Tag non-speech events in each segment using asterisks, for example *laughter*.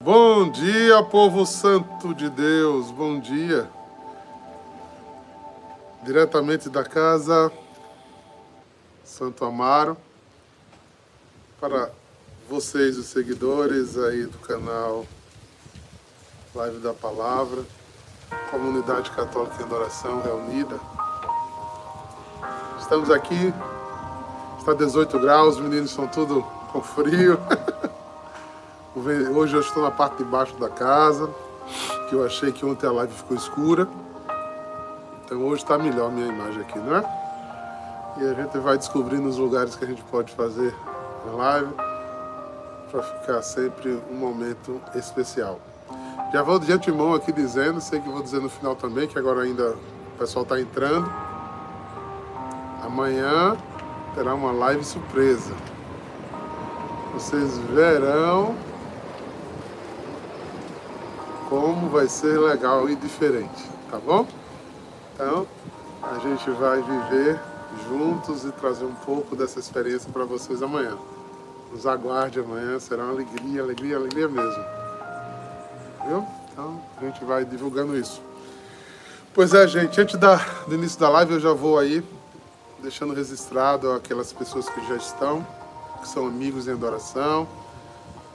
Bom dia, povo santo de Deus, bom dia. Diretamente da casa Santo Amaro, para vocês, os seguidores aí do canal Live da Palavra, Comunidade Católica em Adoração Reunida. Estamos aqui, está 18 graus, os meninos estão tudo com frio. *laughs* Hoje eu estou na parte de baixo da casa, que eu achei que ontem a live ficou escura. Então hoje está melhor a minha imagem aqui, não é? E a gente vai descobrindo os lugares que a gente pode fazer a live para ficar sempre um momento especial. Já vou de antemão aqui dizendo, sei que vou dizer no final também, que agora ainda o pessoal está entrando. Amanhã terá uma live surpresa. Vocês verão como vai ser legal e diferente, tá bom? Então, a gente vai viver juntos e trazer um pouco dessa experiência para vocês amanhã. Nos aguarde amanhã, será uma alegria, alegria, alegria mesmo. Viu? Então, a gente vai divulgando isso. Pois é, gente, antes da, do início da live eu já vou aí deixando registrado aquelas pessoas que já estão, que são amigos em adoração,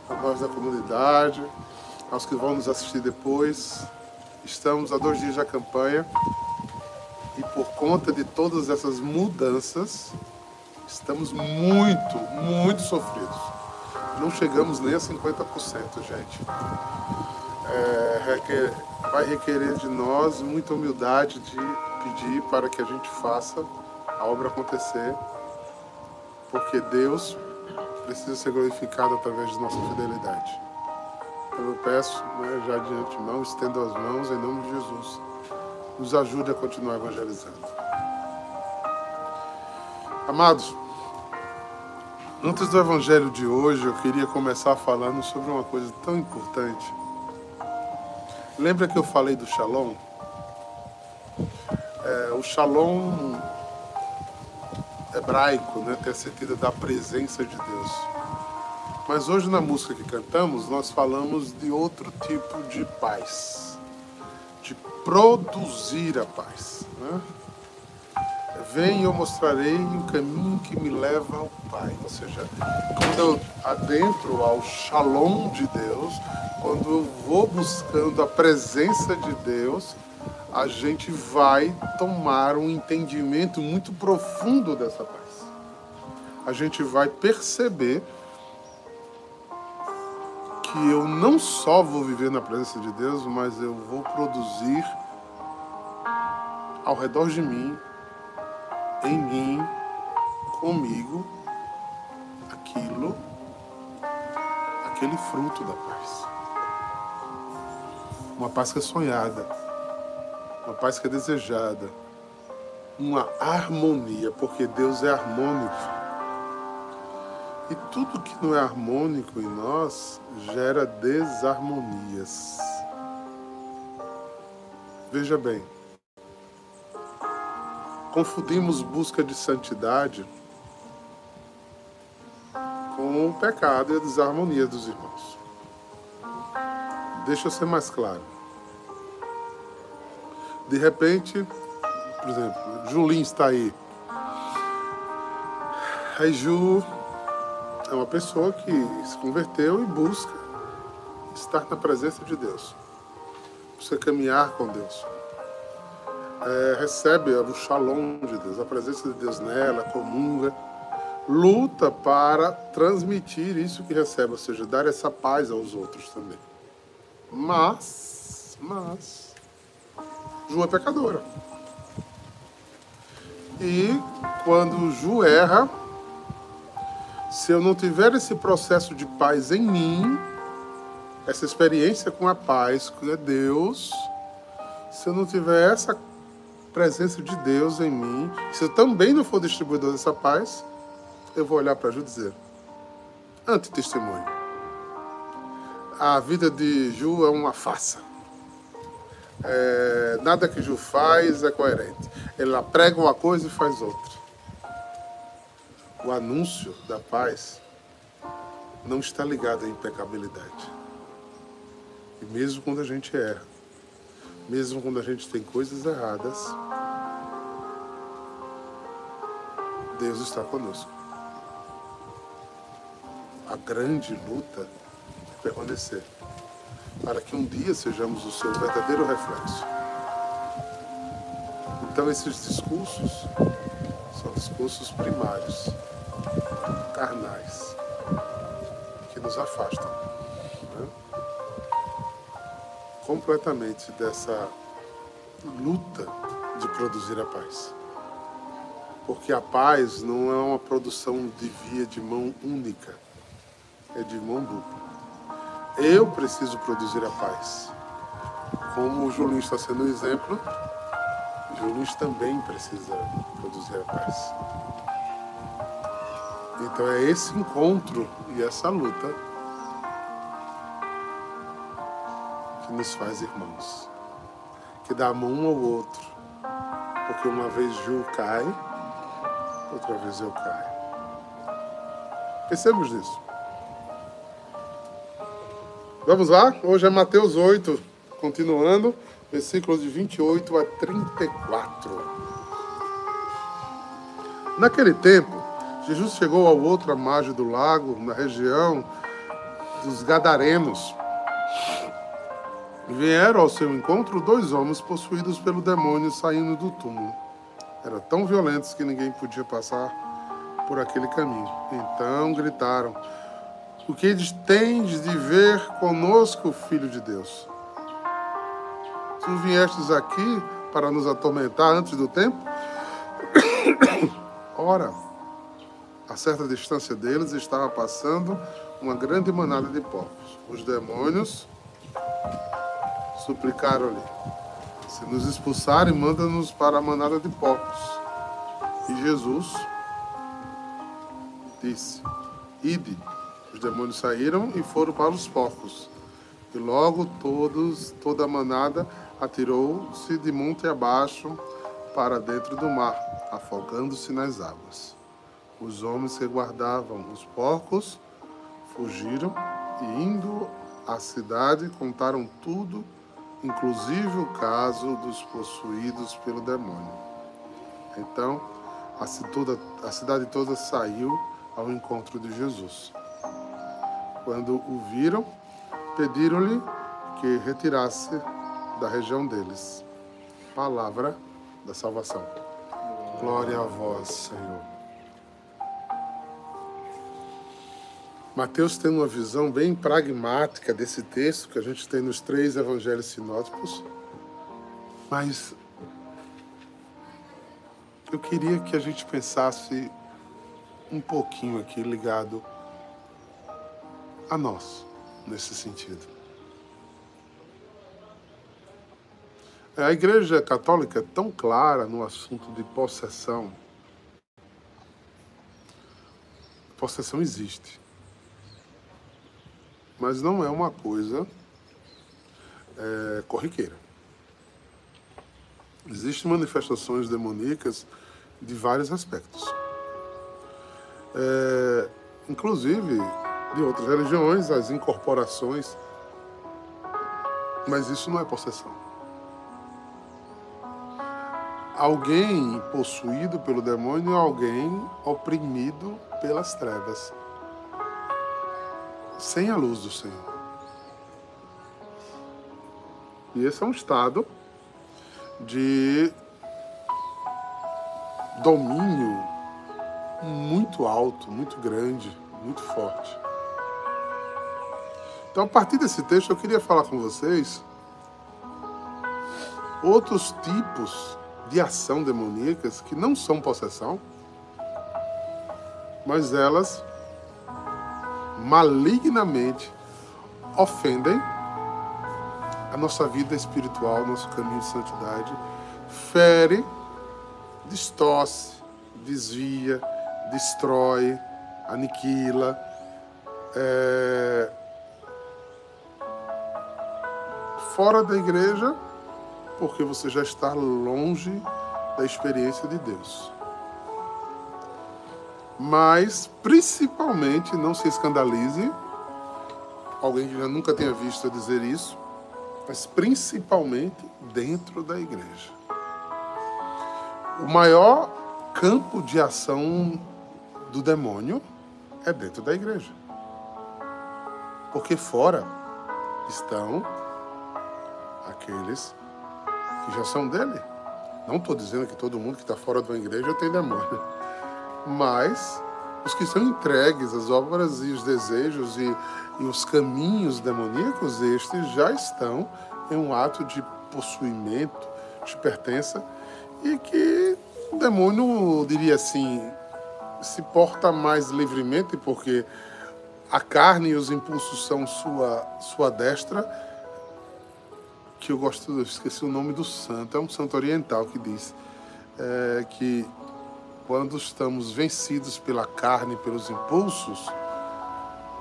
a voz da comunidade, aos que vão nos assistir depois. Estamos a dois dias da campanha e por conta de todas essas mudanças, estamos muito, muito sofridos. Não chegamos nem a 50%, gente. É, requer, vai requerer de nós muita humildade de pedir para que a gente faça a obra acontecer, porque Deus precisa ser glorificado através de nossa fidelidade. Eu peço, né, já de antemão, estendo as mãos em nome de Jesus. Nos ajude a continuar evangelizando. Amados, antes do evangelho de hoje, eu queria começar falando sobre uma coisa tão importante. Lembra que eu falei do Shalom? É, o Shalom hebraico né, tem a sentido da presença de Deus. Mas hoje na música que cantamos, nós falamos de outro tipo de paz, de produzir a paz. Né? Vem eu mostrarei o caminho que me leva ao Pai. Ou seja, quando eu adentro ao shalom de Deus, quando eu vou buscando a presença de Deus, a gente vai tomar um entendimento muito profundo dessa paz. A gente vai perceber que eu não só vou viver na presença de Deus, mas eu vou produzir ao redor de mim, em mim, comigo, aquilo, aquele fruto da paz. Uma paz que é sonhada, uma paz que é desejada, uma harmonia, porque Deus é harmônico. E tudo que não é harmônico em nós gera desarmonias. Veja bem, confundimos busca de santidade com o pecado e a desarmonia dos irmãos. Deixa eu ser mais claro. De repente, por exemplo, Julinho está aí. Aí Ju é uma pessoa que se converteu e busca estar na presença de Deus, busca caminhar com Deus. É, recebe o shalom de Deus, a presença de Deus nela, comunga, luta para transmitir isso que recebe, ou seja, dar essa paz aos outros também. Mas, mas, Ju é pecadora. E quando Ju erra, se eu não tiver esse processo de paz em mim, essa experiência com a paz, que é Deus, se eu não tiver essa presença de Deus em mim, se eu também não for distribuidor dessa paz, eu vou olhar para Ju dizer: antitestemunho. A vida de Ju é uma farsa. É, nada que Ju faz é coerente. Ela prega uma coisa e faz outra o anúncio da paz não está ligado à impecabilidade. E mesmo quando a gente erra, mesmo quando a gente tem coisas erradas, Deus está conosco. A grande luta é permanecer, para que um dia sejamos o seu verdadeiro reflexo. Então, esses discursos são discursos primários, carnais, que nos afastam né? completamente dessa luta de produzir a paz. Porque a paz não é uma produção de via de mão única, é de mão dupla. Eu preciso produzir a paz. Como o Julinho está sendo um exemplo, Julinho também precisa produzir a paz. Então é esse encontro e essa luta que nos faz irmãos, que dá a mão um ao outro, porque uma vez Ju cai, outra vez eu caio. Pensemos nisso. Vamos lá? Hoje é Mateus 8, continuando, versículos de 28 a 34. Naquele tempo, Jesus chegou ao outra margem do lago, na região dos Gadarenos. Vieram ao seu encontro dois homens possuídos pelo demônio saindo do túmulo. Eram tão violentos que ninguém podia passar por aquele caminho. Então gritaram: O que tendes de ver conosco, filho de Deus? Tu viestes aqui para nos atormentar antes do tempo? *coughs* Ora, a certa distância deles estava passando uma grande manada de porcos. Os demônios suplicaram-lhe: Se nos expulsarem, manda-nos para a manada de porcos. E Jesus disse: Ide. Os demônios saíram e foram para os porcos. E logo todos, toda a manada atirou-se de monte abaixo para dentro do mar, afogando-se nas águas. Os homens que guardavam os porcos fugiram e, indo à cidade, contaram tudo, inclusive o caso dos possuídos pelo demônio. Então, a, toda, a cidade toda saiu ao encontro de Jesus. Quando o viram, pediram-lhe que retirasse da região deles. Palavra da salvação. Glória a vós, Senhor. Mateus tem uma visão bem pragmática desse texto que a gente tem nos três evangelhos sinóticos, mas eu queria que a gente pensasse um pouquinho aqui ligado a nós, nesse sentido. A Igreja Católica é tão clara no assunto de possessão. Possessão existe. Mas não é uma coisa é, corriqueira. Existem manifestações demoníacas de vários aspectos. É, inclusive de outras religiões, as incorporações. Mas isso não é possessão alguém possuído pelo demônio é alguém oprimido pelas trevas, sem a luz do Senhor. E esse é um estado de domínio muito alto, muito grande, muito forte. Então, a partir desse texto, eu queria falar com vocês outros tipos de ação demoníacas que não são possessão, mas elas malignamente ofendem a nossa vida espiritual, nosso caminho de santidade, fere, distorce, desvia, destrói, aniquila. É... Fora da igreja, porque você já está longe da experiência de Deus. Mas, principalmente, não se escandalize, alguém que já nunca tenha visto dizer isso, mas principalmente dentro da igreja. O maior campo de ação do demônio é dentro da igreja. Porque fora estão aqueles que já são dele. Não estou dizendo que todo mundo que está fora da igreja tem demônio, mas os que são entregues às obras e os desejos e, e os caminhos demoníacos, estes já estão em um ato de possuimento, de pertença, e que o demônio, diria assim, se porta mais livremente, porque a carne e os impulsos são sua, sua destra, que eu gosto, eu esqueci o nome do santo, é um santo oriental que diz é, que quando estamos vencidos pela carne, pelos impulsos,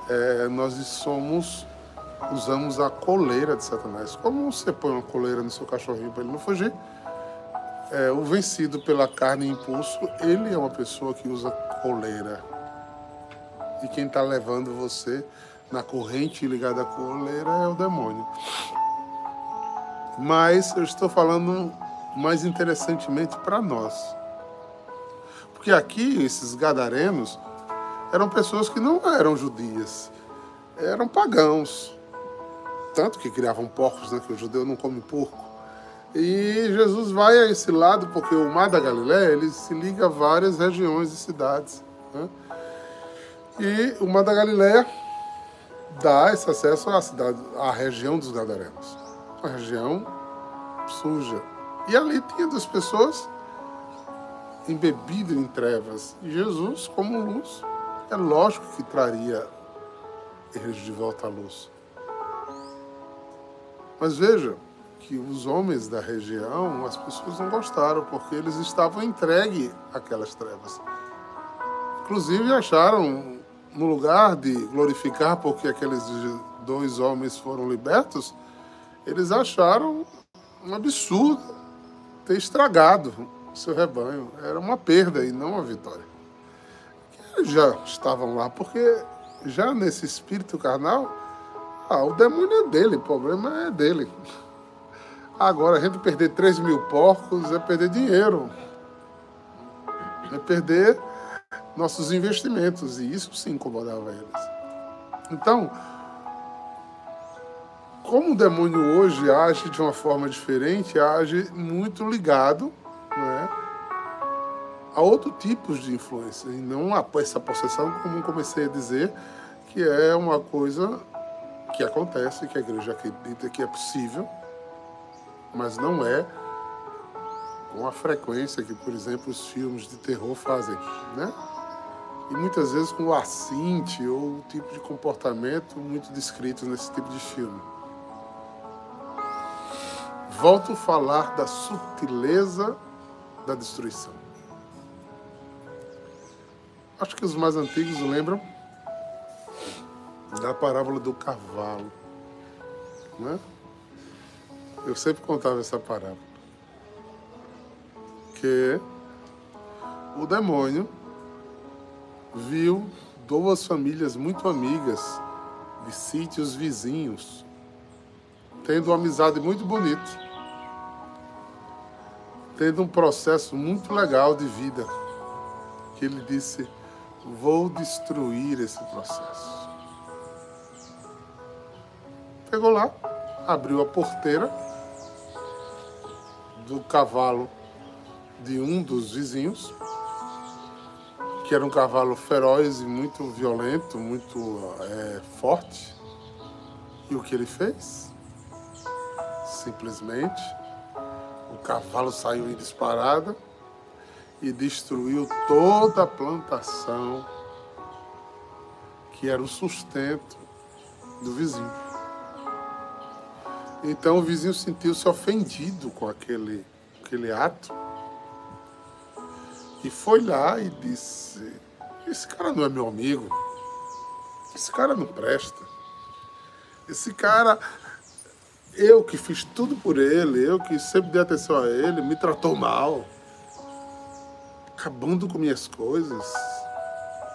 é, nós somos usamos a coleira de Satanás. Como você põe uma coleira no seu cachorrinho para ele não fugir? É, o vencido pela carne e impulso, ele é uma pessoa que usa coleira. E quem está levando você na corrente ligada à coleira é o demônio. Mas eu estou falando mais interessantemente para nós. Porque aqui, esses gadarenos eram pessoas que não eram judias, eram pagãos. Tanto que criavam porcos, né, que o judeu não come porco. E Jesus vai a esse lado porque o Mar da Galiléia ele se liga a várias regiões e cidades. Né? E o Mar da Galiléia dá esse acesso à cidade, à região dos Gadarenos, uma região suja. E ali tinha duas pessoas embebidas em trevas. E Jesus, como luz, é lógico que traria eles de volta à luz. Mas veja que os homens da região, as pessoas não gostaram, porque eles estavam entregues àquelas trevas. Inclusive acharam, no lugar de glorificar porque aqueles dois homens foram libertos, eles acharam um absurdo ter estragado seu rebanho. Era uma perda e não uma vitória. Eles já estavam lá, porque já nesse espírito carnal, ah, o demônio é dele, o problema é dele. Agora, a gente perder 3 mil porcos é perder dinheiro. É perder nossos investimentos. E isso sim incomodava eles. Então, como o demônio hoje age de uma forma diferente, age muito ligado né, a outro tipo de influência, e não a essa possessão, como comecei a dizer, que é uma coisa que acontece, que a igreja acredita que é possível, mas não é com a frequência que, por exemplo, os filmes de terror fazem, né? E muitas vezes com o assinte ou o tipo de comportamento muito descrito nesse tipo de filme. Volto a falar da sutileza da destruição. Acho que os mais antigos lembram da parábola do cavalo. Né? Eu sempre contava essa parábola. Que o demônio viu duas famílias muito amigas de sítios vizinhos, tendo uma amizade muito bonita, tendo um processo muito legal de vida, que ele disse: Vou destruir esse processo. Pegou lá, abriu a porteira do cavalo de um dos vizinhos, que era um cavalo feroz e muito violento, muito é, forte. E o que ele fez? Simplesmente, cavalo saiu em disparada e destruiu toda a plantação que era o sustento do vizinho. Então o vizinho sentiu-se ofendido com aquele, aquele ato e foi lá e disse: Esse cara não é meu amigo, esse cara não presta, esse cara, eu que fiz tudo por ele, eu que sempre dei atenção a ele, me tratou mal, acabando com minhas coisas.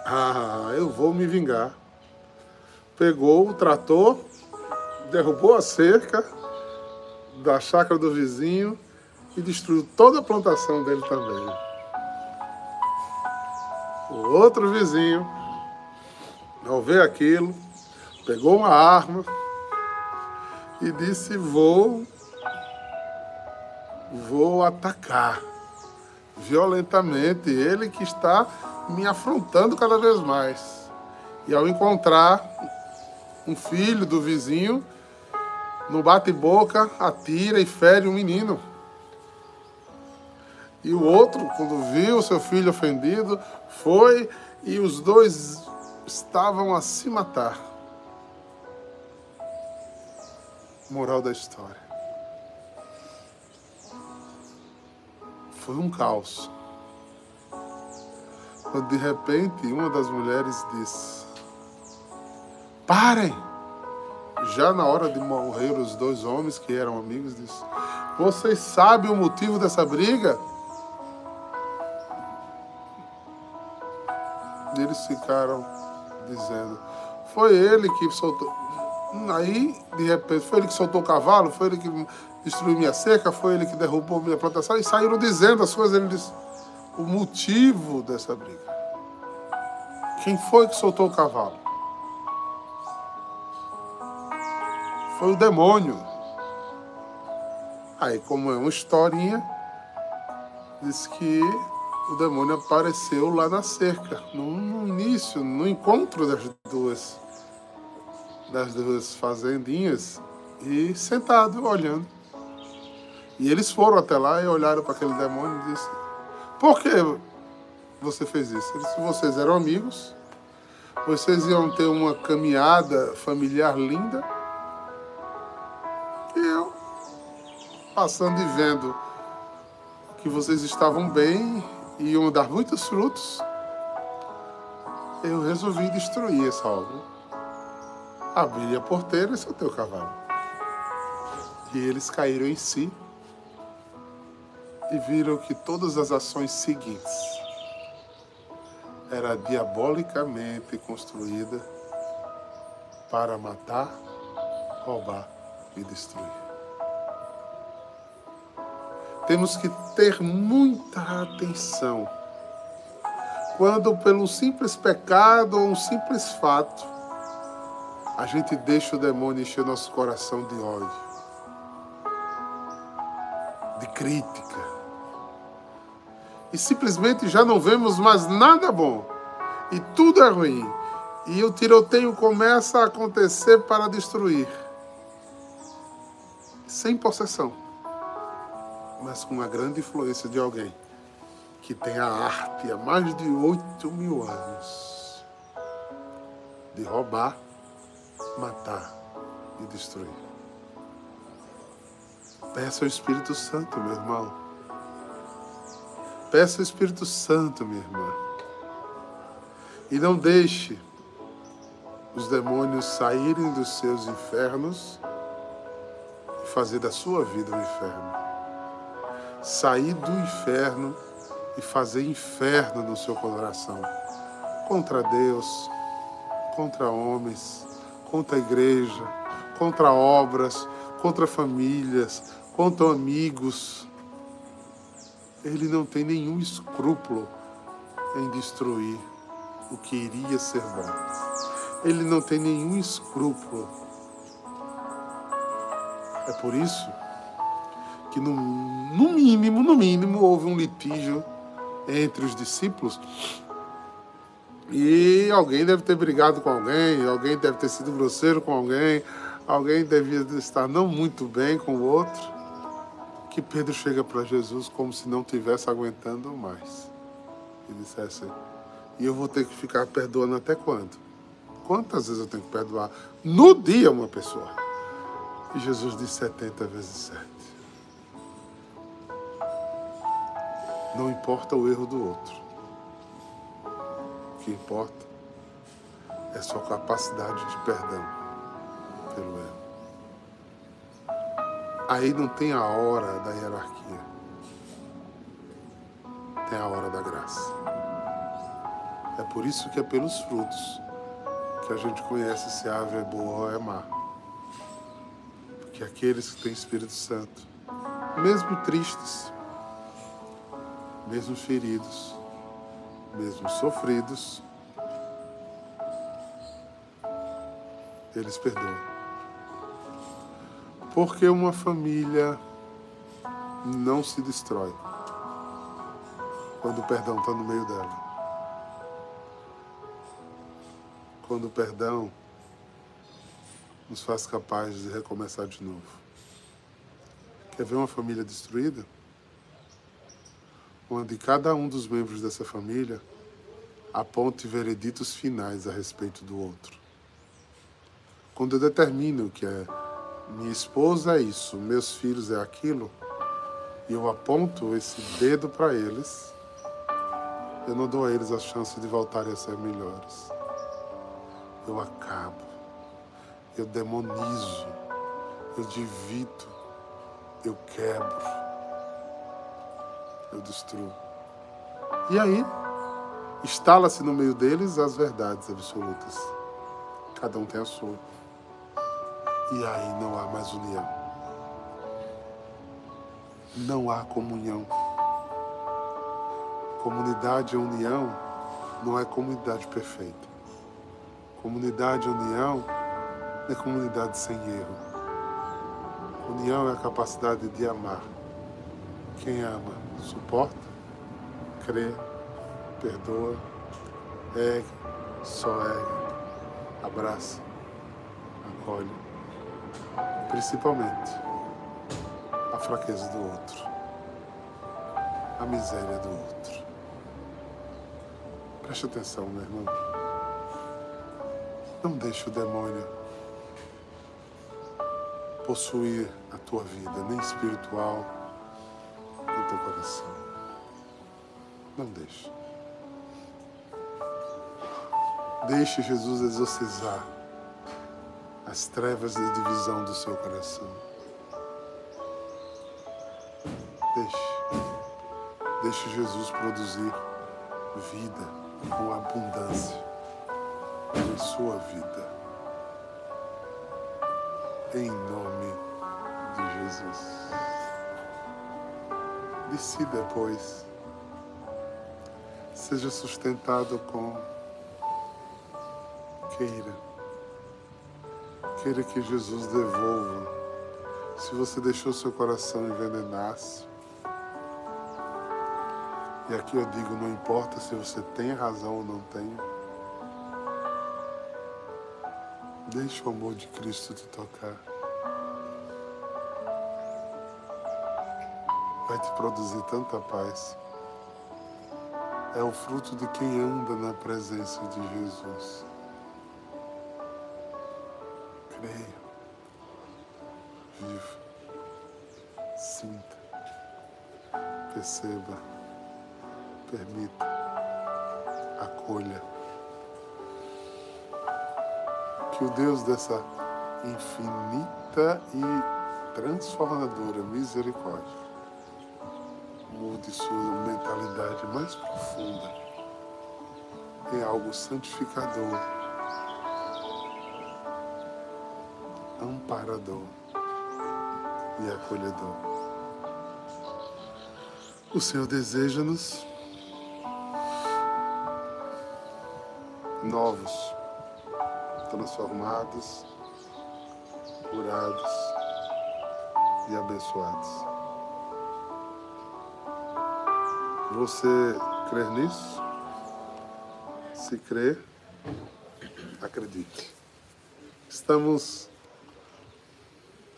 Ah, eu vou me vingar. Pegou o trator, derrubou a cerca da chácara do vizinho e destruiu toda a plantação dele também. O outro vizinho, ao ver aquilo, pegou uma arma e disse: Vou, vou atacar violentamente ele que está me afrontando cada vez mais. E ao encontrar um filho do vizinho, no bate-boca, atira e fere um menino. E o outro, quando viu seu filho ofendido, foi e os dois estavam a se matar. Moral da história. Foi um caos. Quando de repente uma das mulheres disse: Parem! Já na hora de morrer os dois homens que eram amigos, disse: Vocês sabem o motivo dessa briga? E eles ficaram dizendo: Foi ele que soltou. Aí, de repente, foi ele que soltou o cavalo, foi ele que destruiu minha cerca, foi ele que derrubou minha plantação, e saíram dizendo as coisas. Ele disse: O motivo dessa briga. Quem foi que soltou o cavalo? Foi o demônio. Aí, como é uma historinha, diz que o demônio apareceu lá na cerca, no, no início, no encontro das duas das duas fazendinhas e sentado olhando. E eles foram até lá e olharam para aquele demônio e disse: Por que você fez isso? Ele disse: Vocês eram amigos, vocês iam ter uma caminhada familiar linda. E eu, passando e vendo que vocês estavam bem e iam dar muitos frutos, eu resolvi destruir essa obra abri a porteira e soltei o cavalo. E eles caíram em si e viram que todas as ações seguintes era diabolicamente construída para matar, roubar e destruir. Temos que ter muita atenção quando, pelo simples pecado ou um simples fato, a gente deixa o demônio encher nosso coração de ódio, de crítica. E simplesmente já não vemos mais nada bom. E tudo é ruim. E o tiroteio começa a acontecer para destruir. Sem possessão. Mas com a grande influência de alguém que tem a arte há mais de 8 mil anos de roubar matar e destruir. Peça ao Espírito Santo, meu irmão. Peça ao Espírito Santo, minha irmã. E não deixe os demônios saírem dos seus infernos e fazer da sua vida um inferno. Sair do inferno e fazer inferno no seu coração contra Deus, contra homens, contra a igreja, contra obras, contra famílias, contra amigos. Ele não tem nenhum escrúpulo em destruir o que iria ser bom. Ele não tem nenhum escrúpulo. É por isso que no, no mínimo, no mínimo, houve um litígio entre os discípulos e alguém deve ter brigado com alguém, alguém deve ter sido grosseiro com alguém, alguém devia estar não muito bem com o outro. Que Pedro chega para Jesus como se não tivesse aguentando mais. E dissesse: E eu vou ter que ficar perdoando até quando? Quantas vezes eu tenho que perdoar? No dia, uma pessoa. E Jesus disse 70 vezes 7. Não importa o erro do outro que importa é sua capacidade de perdão pelo erro. Aí não tem a hora da hierarquia, tem a hora da graça. É por isso que é pelos frutos que a gente conhece se a ave é boa ou é má. Porque que aqueles que têm Espírito Santo, mesmo tristes, mesmo feridos, mesmo sofridos, eles perdoam. Porque uma família não se destrói quando o perdão está no meio dela. Quando o perdão nos faz capazes de recomeçar de novo. Quer ver uma família destruída? Onde cada um dos membros dessa família aponte vereditos finais a respeito do outro. Quando eu determino que é minha esposa é isso, meus filhos é aquilo, e eu aponto esse dedo para eles, eu não dou a eles a chance de voltarem a ser melhores. Eu acabo, eu demonizo, eu divido, eu quebro, eu destruo. E aí, instala-se no meio deles as verdades absolutas. Cada um tem a sua. E aí não há mais união. Não há comunhão. Comunidade e união não é comunidade perfeita. Comunidade e união é comunidade sem erro. União é a capacidade de amar. Quem ama, suporta, crê, perdoa, ergue, só ergue, abraça, acolhe principalmente a fraqueza do outro, a miséria do outro. Preste atenção, meu irmão. Não deixe o demônio possuir a tua vida, nem espiritual, nem teu coração. Não deixe. Deixe Jesus exorcizar as trevas de divisão do seu coração. Deixe. Deixe Jesus produzir vida com abundância em sua vida. Em nome de Jesus. Decida, pois, seja sustentado com queira Queira que Jesus devolva. Se você deixou seu coração envenenar-se. E aqui eu digo, não importa se você tem razão ou não tem. Deixe o amor de Cristo te tocar. Vai te produzir tanta paz. É o fruto de quem anda na presença de Jesus. Creia. Viva. Sinta. Perceba. Permita. Acolha. Que o Deus dessa infinita e transformadora misericórdia mude sua mentalidade mais profunda em algo santificador amparador e acolhedor. O Senhor deseja-nos novos, transformados, curados e abençoados. Você crê nisso? Se crê, acredite. Estamos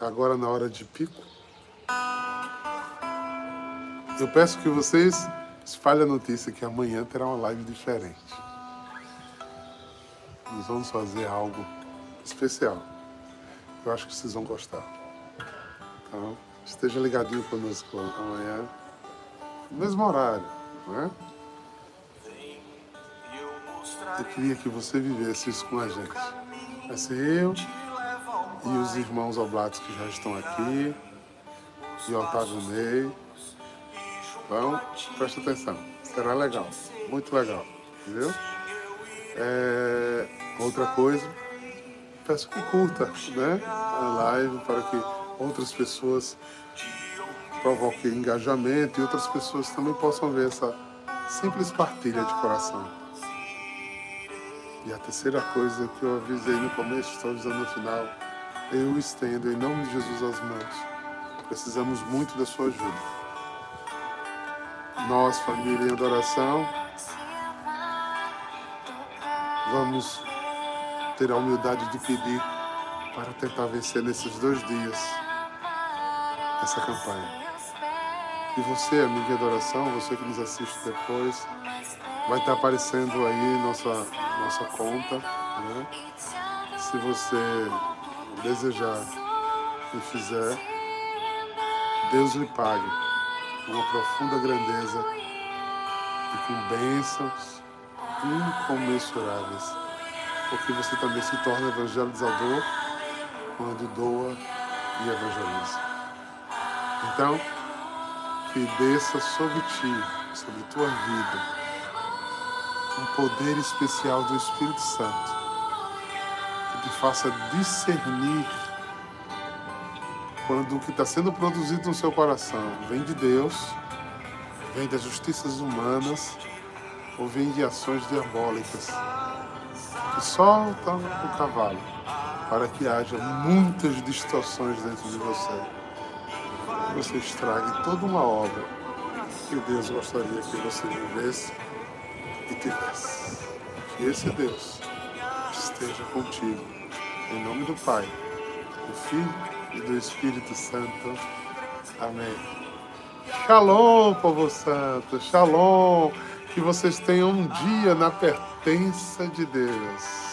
agora na hora de pico. Eu peço que vocês espalhem a notícia que amanhã terá uma live diferente. Nós vamos fazer algo especial. Eu acho que vocês vão gostar. Então, esteja ligadinho conosco amanhã, mesmo horário, né? Eu queria que você vivesse isso com a gente. Vai ser eu, e os irmãos oblatos que já estão aqui, e Otávio Ney. Então, presta atenção, será legal, muito legal, entendeu? É, outra coisa, peço que curta né, a live para que outras pessoas provoque engajamento e outras pessoas também possam ver essa simples partilha de coração. E a terceira coisa que eu avisei no começo, estou avisando no final, eu estendo em nome de Jesus as mãos. Precisamos muito da sua ajuda. Nós, família em adoração, vamos ter a humildade de pedir para tentar vencer nesses dois dias essa campanha. E você, amigo em adoração, você que nos assiste depois, vai estar aparecendo aí nossa, nossa conta. Né? Se você desejar e fizer, Deus lhe pague uma profunda grandeza e com bênçãos incomensuráveis, porque você também se torna evangelizador quando doa e evangeliza. Então, que desça sobre ti, sobre tua vida, um poder especial do Espírito Santo, que te faça discernir quando o que está sendo produzido no seu coração vem de Deus, vem das justiças humanas ou vem de ações diabólicas que soltam o cavalo para que haja muitas distorções dentro de você. Você estrague toda uma obra que Deus gostaria que você vivesse e tivesse. Que esse Deus esteja contigo. Em nome do Pai, do Filho e do Espírito Santo. Amém. Shalom, povo santo. Shalom. Que vocês tenham um dia na pertença de Deus.